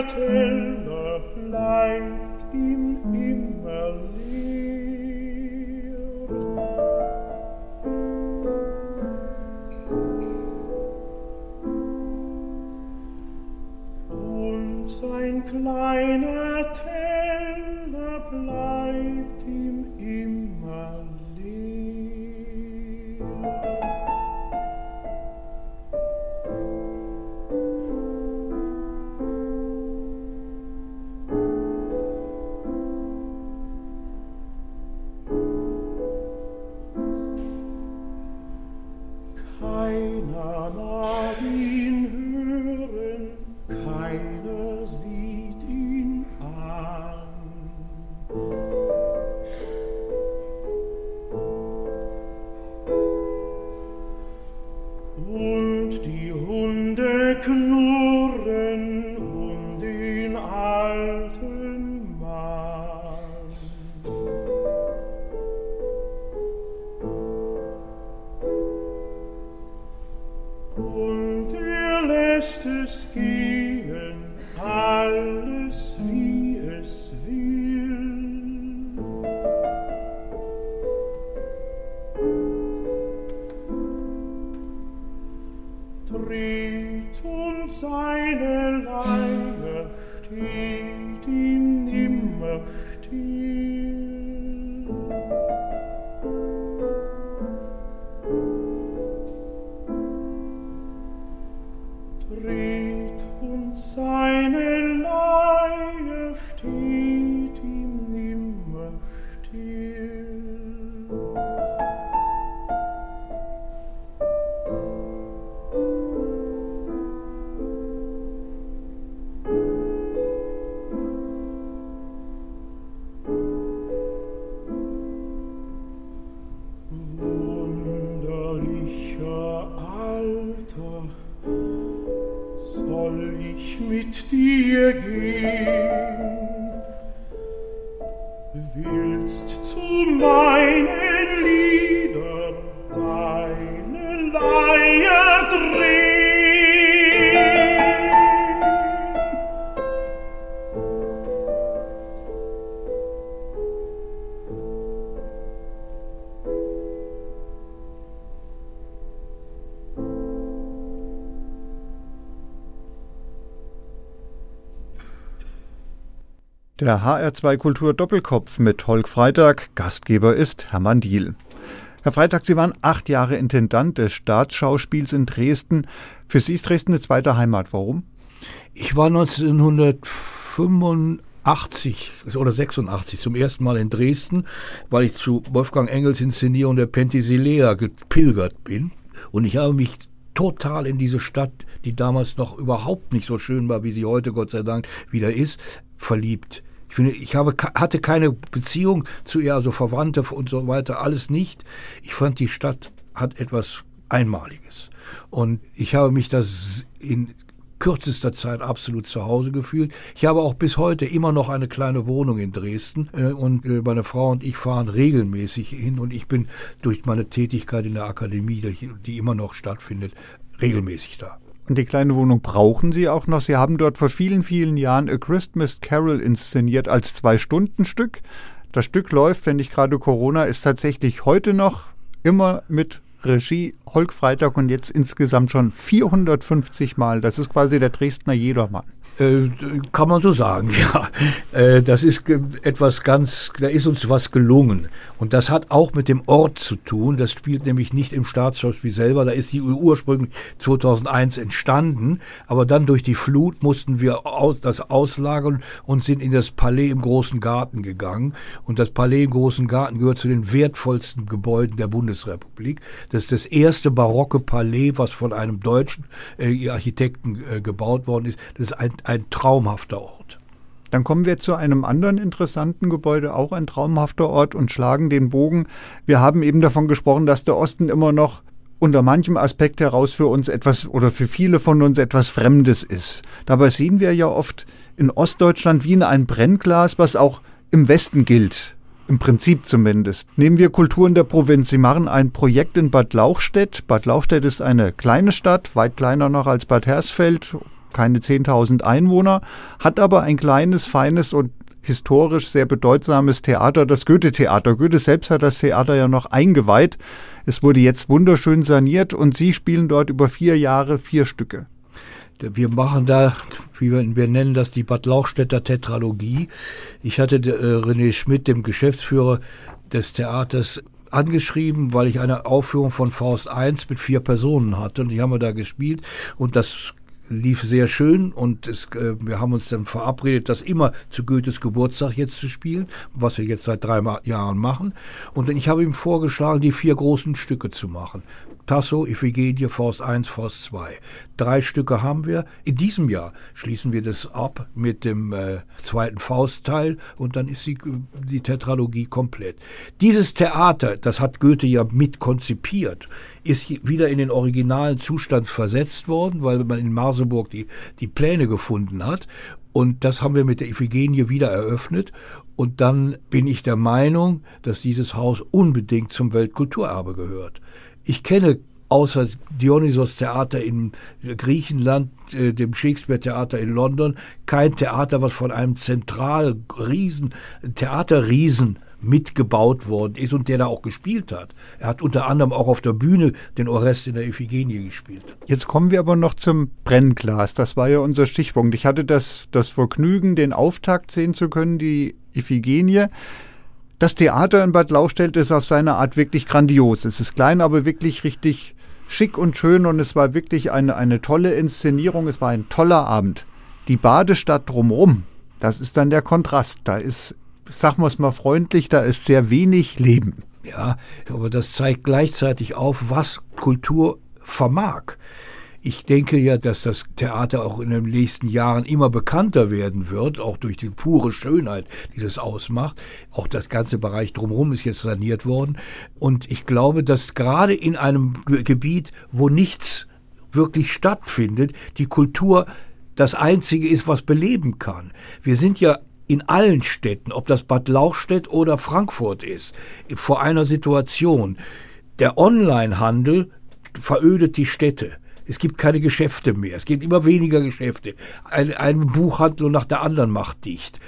te deiner Navi. willst zu meinen Lieben.
Der HR2 Kultur Doppelkopf mit Holk Freitag. Gastgeber ist Hermann Diel. Herr Freitag, Sie waren acht Jahre Intendant des Staatsschauspiels in Dresden. Für Sie ist Dresden eine zweite Heimat. Warum?
Ich war 1985
80 oder 86 zum ersten Mal in Dresden, weil ich zu Wolfgang Engels Inszenierung der Penthesilea gepilgert bin. Und ich habe mich total in diese Stadt, die damals noch überhaupt nicht so schön war, wie sie heute Gott sei Dank wieder ist, verliebt. Ich finde, ich habe, hatte keine Beziehung zu ihr, also Verwandte und so weiter, alles nicht. Ich fand, die Stadt hat etwas Einmaliges. Und ich habe mich das in kürzester Zeit absolut zu Hause gefühlt. Ich habe auch bis heute immer noch eine kleine Wohnung in Dresden äh, und äh, meine Frau und ich fahren regelmäßig hin und ich bin durch meine Tätigkeit in der Akademie, die immer noch stattfindet, regelmäßig da.
Und die kleine Wohnung brauchen Sie auch noch. Sie haben dort vor vielen, vielen Jahren A Christmas Carol inszeniert als Zwei-Stunden-Stück. Das Stück läuft, wenn nicht gerade Corona ist, tatsächlich heute noch immer mit Regie Holk Freitag und jetzt insgesamt schon 450 Mal. Das ist quasi der Dresdner Jedermann.
Äh, kann man so sagen, ja. Äh, das ist etwas ganz, da ist uns was gelungen. Und das hat auch mit dem Ort zu tun. Das spielt nämlich nicht im Staatsschauspiel selber. Da ist die ursprünglich 2001 entstanden. Aber dann durch die Flut mussten wir das auslagern und sind in das Palais im Großen Garten gegangen. Und das Palais im Großen Garten gehört zu den wertvollsten Gebäuden der Bundesrepublik. Das ist das erste barocke Palais, was von einem deutschen äh, Architekten gebaut worden ist. Das ist ein, ein traumhafter Ort.
Dann kommen wir zu einem anderen interessanten Gebäude, auch ein traumhafter Ort und schlagen den Bogen. Wir haben eben davon gesprochen, dass der Osten immer noch unter manchem Aspekt heraus für uns etwas oder für viele von uns etwas Fremdes ist. Dabei sehen wir ja oft in Ostdeutschland wie in ein Brennglas, was auch im Westen gilt. Im Prinzip zumindest. Nehmen wir Kulturen der Provinz. Sie machen ein Projekt in Bad Lauchstädt. Bad Lauchstädt ist eine kleine Stadt, weit kleiner noch als Bad Hersfeld, keine 10.000 Einwohner, hat aber ein kleines, feines und historisch sehr bedeutsames Theater, das Goethe-Theater. Goethe selbst hat das Theater ja noch eingeweiht. Es wurde jetzt wunderschön saniert und Sie spielen dort über vier Jahre vier Stücke.
Wir machen da, wie wir, wir nennen das die Bad Lauchstädter Tetralogie. Ich hatte äh, René Schmidt, dem Geschäftsführer des Theaters, angeschrieben, weil ich eine Aufführung von Faust I mit vier Personen hatte und die haben wir da gespielt und das lief sehr schön und es, äh, wir haben uns dann verabredet, das immer zu Goethes Geburtstag jetzt zu spielen, was wir jetzt seit drei Jahren machen. Und ich habe ihm vorgeschlagen, die vier großen Stücke zu machen. Tasso, Iphigenie, Faust 1, Faust 2. Drei Stücke haben wir. In diesem Jahr schließen wir das ab mit dem äh, zweiten Faustteil und dann ist die, die Tetralogie komplett. Dieses Theater, das hat Goethe ja mit konzipiert, ist wieder in den originalen Zustand versetzt worden, weil man in Marseburg die, die Pläne gefunden hat. Und das haben wir mit der Iphigenie wieder eröffnet. Und dann bin ich der Meinung, dass dieses Haus unbedingt zum Weltkulturerbe gehört. Ich kenne außer Dionysos Theater in Griechenland, äh, dem Shakespeare Theater in London, kein Theater, was von einem zentral Riesen, Theaterriesen mitgebaut worden ist und der da auch gespielt hat. Er hat unter anderem auch auf der Bühne den Orest in der Iphigenie gespielt.
Jetzt kommen wir aber noch zum Brennglas. Das war ja unser Stichpunkt. Ich hatte das, das Vergnügen, den Auftakt sehen zu können, die Iphigenie. Das Theater in Bad Lauchstädt ist auf seine Art wirklich grandios. Es ist klein, aber wirklich richtig schick und schön und es war wirklich eine, eine tolle Inszenierung. Es war ein toller Abend. Die Badestadt drumherum, das ist dann der Kontrast. Da ist, sagen wir es mal freundlich, da ist sehr wenig Leben.
Ja, aber das zeigt gleichzeitig auf, was Kultur vermag. Ich denke ja, dass das Theater auch in den nächsten Jahren immer bekannter werden wird, auch durch die pure Schönheit, die es ausmacht. Auch das ganze Bereich drumherum ist jetzt saniert worden. Und ich glaube, dass gerade in einem Gebiet, wo nichts wirklich stattfindet, die Kultur das Einzige ist, was beleben kann. Wir sind ja in allen Städten, ob das Bad Lauchstädt oder Frankfurt ist, vor einer Situation. Der Onlinehandel verödet die Städte. Es gibt keine Geschäfte mehr. Es gibt immer weniger Geschäfte. Ein, ein Buchhandel nach der anderen macht dicht.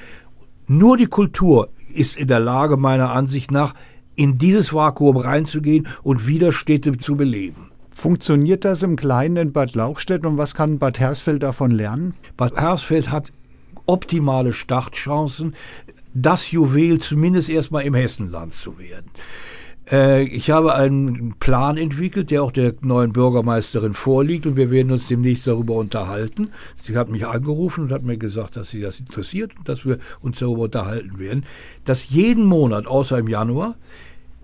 Nur die Kultur ist in der Lage, meiner Ansicht nach, in dieses Vakuum reinzugehen und wieder Städte zu beleben.
Funktioniert das im Kleinen in Bad Lauchstädt und was kann Bad Hersfeld davon lernen?
Bad Hersfeld hat optimale Startchancen, das Juwel zumindest erstmal im Hessenland zu werden. Äh, ich habe einen Plan entwickelt, der auch der neuen Bürgermeisterin vorliegt und wir werden uns demnächst darüber unterhalten. Sie hat mich angerufen und hat mir gesagt, dass sie das interessiert und dass wir uns darüber unterhalten werden, dass jeden Monat außer im Januar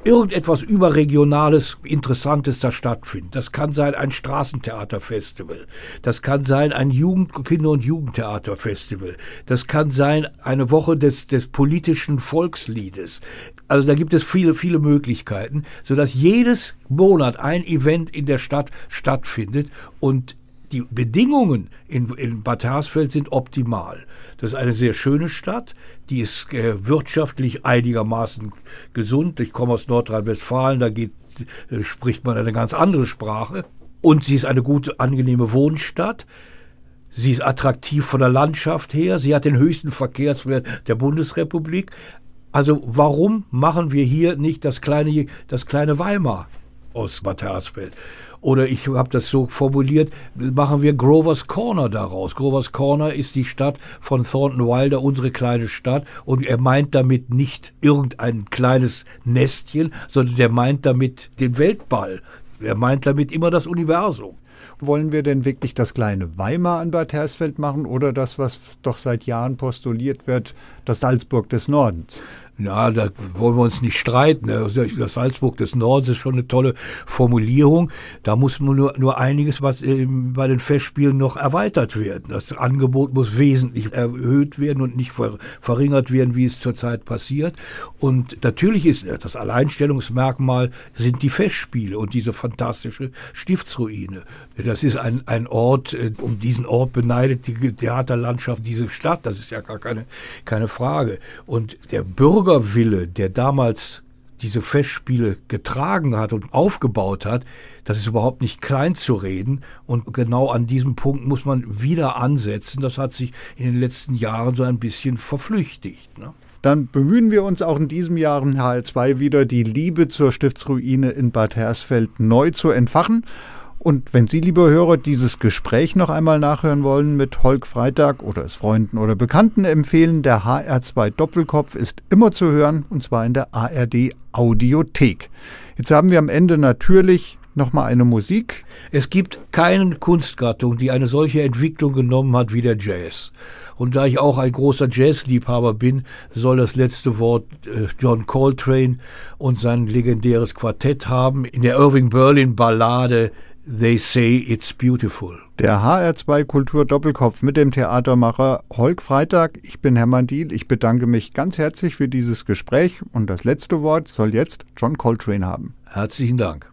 irgendetwas überregionales, interessantes da stattfindet. Das kann sein ein Straßentheaterfestival. Das kann sein ein Jugend Kinder- und Jugendtheaterfestival. Das kann sein eine Woche des, des politischen Volksliedes. Also da gibt es viele, viele Möglichkeiten, sodass jedes Monat ein Event in der Stadt stattfindet und die Bedingungen in, in Bad Hersfeld sind optimal. Das ist eine sehr schöne Stadt, die ist äh, wirtschaftlich einigermaßen gesund. Ich komme aus Nordrhein-Westfalen, da geht, äh, spricht man eine ganz andere Sprache. Und sie ist eine gute, angenehme Wohnstadt. Sie ist attraktiv von der Landschaft her. Sie hat den höchsten Verkehrswert der Bundesrepublik. Also warum machen wir hier nicht das kleine, das kleine Weimar aus Bad Hersfeld? Oder ich habe das so formuliert, machen wir Grovers Corner daraus. Grovers Corner ist die Stadt von Thornton Wilder, unsere kleine Stadt. Und er meint damit nicht irgendein kleines Nestchen, sondern der meint damit den Weltball. Er meint damit immer das Universum.
Wollen wir denn wirklich das kleine Weimar an Bad Hersfeld machen oder das, was doch seit Jahren postuliert wird, das Salzburg des Nordens?
Ja, da wollen wir uns nicht streiten. Das Salzburg des Nordens ist schon eine tolle Formulierung. Da muss nur, nur einiges was bei den Festspielen noch erweitert werden. Das Angebot muss wesentlich erhöht werden und nicht verringert werden, wie es zurzeit passiert. Und natürlich ist das Alleinstellungsmerkmal sind die Festspiele und diese fantastische Stiftsruine. Das ist ein, ein Ort, äh, um diesen Ort beneidet die Theaterlandschaft diese Stadt. Das ist ja gar keine, keine Frage. Und der Bürger Bürgerwille, der damals diese Festspiele getragen hat und aufgebaut hat, das ist überhaupt nicht klein zu reden. Und genau an diesem Punkt muss man wieder ansetzen. Das hat sich in den letzten Jahren so ein bisschen verflüchtigt. Ne?
Dann bemühen wir uns auch in diesem Jahr in HL2 wieder, die Liebe zur Stiftsruine in Bad Hersfeld neu zu entfachen. Und wenn Sie, liebe Hörer, dieses Gespräch noch einmal nachhören wollen mit Holk Freitag oder es Freunden oder Bekannten empfehlen, der HR2 Doppelkopf ist immer zu hören und zwar in der ARD Audiothek. Jetzt haben wir am Ende natürlich nochmal eine Musik.
Es gibt keine Kunstgattung, die eine solche Entwicklung genommen hat wie der Jazz. Und da ich auch ein großer Jazzliebhaber bin, soll das letzte Wort äh, John Coltrane und sein legendäres Quartett haben in der Irving Berlin Ballade They say it's beautiful.
Der HR2 Kultur Doppelkopf mit dem Theatermacher Holk Freitag. Ich bin Hermann Diel. Ich bedanke mich ganz herzlich für dieses Gespräch und das letzte Wort soll jetzt John Coltrane haben.
Herzlichen Dank.